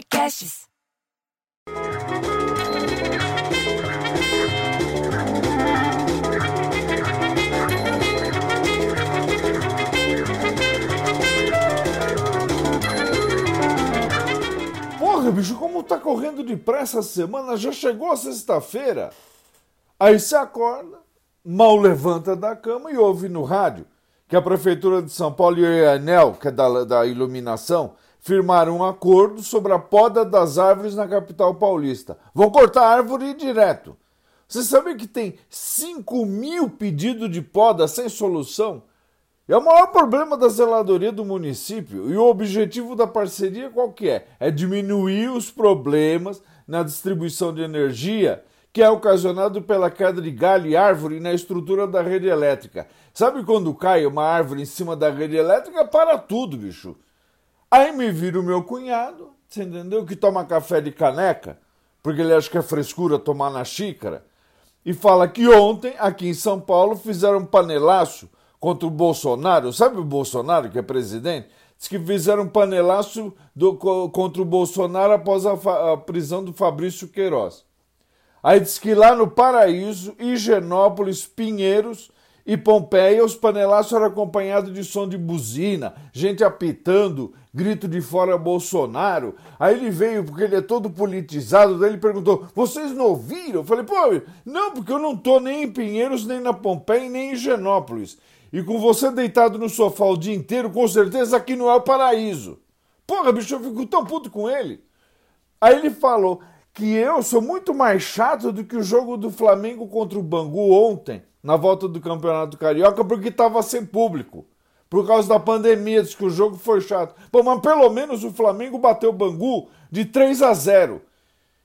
Podcasts. Porra, bicho, como tá correndo depressa a semana? Já chegou a sexta-feira. Aí você acorda, mal levanta da cama e ouve no rádio que a Prefeitura de São Paulo e a Enel, que é da, da iluminação, firmaram um acordo sobre a poda das árvores na capital paulista. Vão cortar a árvore direto. Você sabe que tem 5 mil pedidos de poda sem solução? É o maior problema da zeladoria do município e o objetivo da parceria qual que é? É diminuir os problemas na distribuição de energia que é ocasionado pela queda de galho e árvore na estrutura da rede elétrica. Sabe quando cai uma árvore em cima da rede elétrica? Para tudo, bicho. Aí me vira o meu cunhado, você entendeu? Que toma café de caneca, porque ele acha que é frescura tomar na xícara, e fala que ontem, aqui em São Paulo, fizeram um panelaço contra o Bolsonaro. Sabe o Bolsonaro, que é presidente? Diz que fizeram um panelaço do, contra o Bolsonaro após a, a prisão do Fabrício Queiroz. Aí diz que lá no Paraíso, Higienópolis, Pinheiros e Pompeia, os panelaços eram acompanhados de som de buzina, gente apitando, grito de fora Bolsonaro. Aí ele veio, porque ele é todo politizado, daí ele perguntou: vocês não ouviram? Eu falei, pô, não, porque eu não tô nem em Pinheiros, nem na Pompeia, nem em Higienópolis. E com você deitado no sofá o dia inteiro, com certeza aqui não é o paraíso. Porra, bicho, eu fico tão puto com ele. Aí ele falou: que eu sou muito mais chato do que o jogo do Flamengo contra o Bangu ontem, na volta do Campeonato Carioca, porque estava sem público. Por causa da pandemia, diz que o jogo foi chato. Pô, mas pelo menos o Flamengo bateu o Bangu de 3 a 0.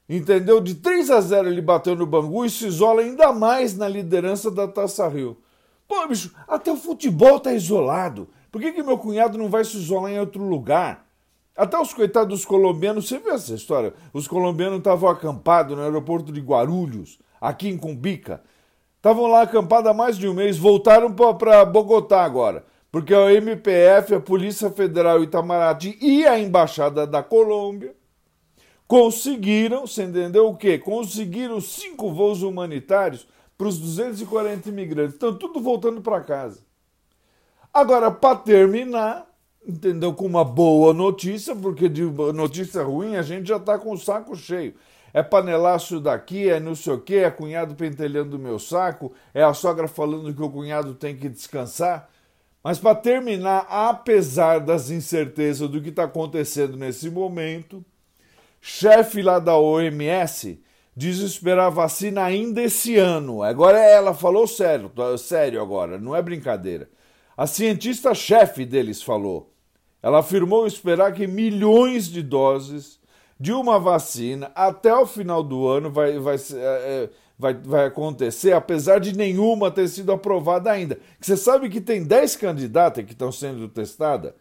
Entendeu? De 3 a 0 ele bateu no Bangu e se isola ainda mais na liderança da Taça Rio. Pô, bicho, até o futebol tá isolado. Por que, que meu cunhado não vai se isolar em outro lugar? Até os coitados dos colombianos, você viu essa história? Os colombianos estavam acampados no aeroporto de Guarulhos, aqui em Cumbica. Estavam lá acampados há mais de um mês, voltaram para Bogotá agora. Porque a MPF, a Polícia Federal Itamaraty e a Embaixada da Colômbia conseguiram, você entendeu o quê? Conseguiram cinco voos humanitários para os 240 imigrantes. Estão tudo voltando para casa. Agora, para terminar, entendeu? Com uma boa notícia, porque de notícia ruim a gente já está com o saco cheio. É panelaço daqui, é não sei o quê, é cunhado pentelhando o meu saco, é a sogra falando que o cunhado tem que descansar. Mas para terminar, apesar das incertezas do que está acontecendo nesse momento, chefe lá da OMS diz esperar vacina ainda esse ano. Agora ela falou sério, sério agora, não é brincadeira. A cientista-chefe deles falou. Ela afirmou esperar que milhões de doses de uma vacina até o final do ano vai, vai, é, vai, vai acontecer, apesar de nenhuma ter sido aprovada ainda. Você sabe que tem 10 candidatas que estão sendo testadas?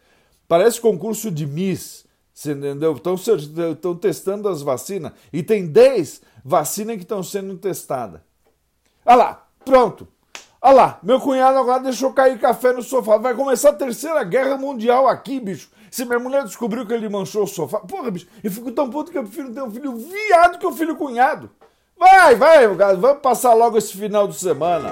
Parece concurso de Miss, você entendeu? Estão, estão testando as vacinas e tem 10 vacinas que estão sendo testadas. Olha lá, pronto. Olha lá, meu cunhado agora deixou cair café no sofá. Vai começar a terceira guerra mundial aqui, bicho. Se minha mulher descobriu que ele manchou o sofá. Porra, bicho, eu fico tão puto que eu prefiro ter um filho viado que um filho cunhado. Vai, vai, vamos passar logo esse final de semana.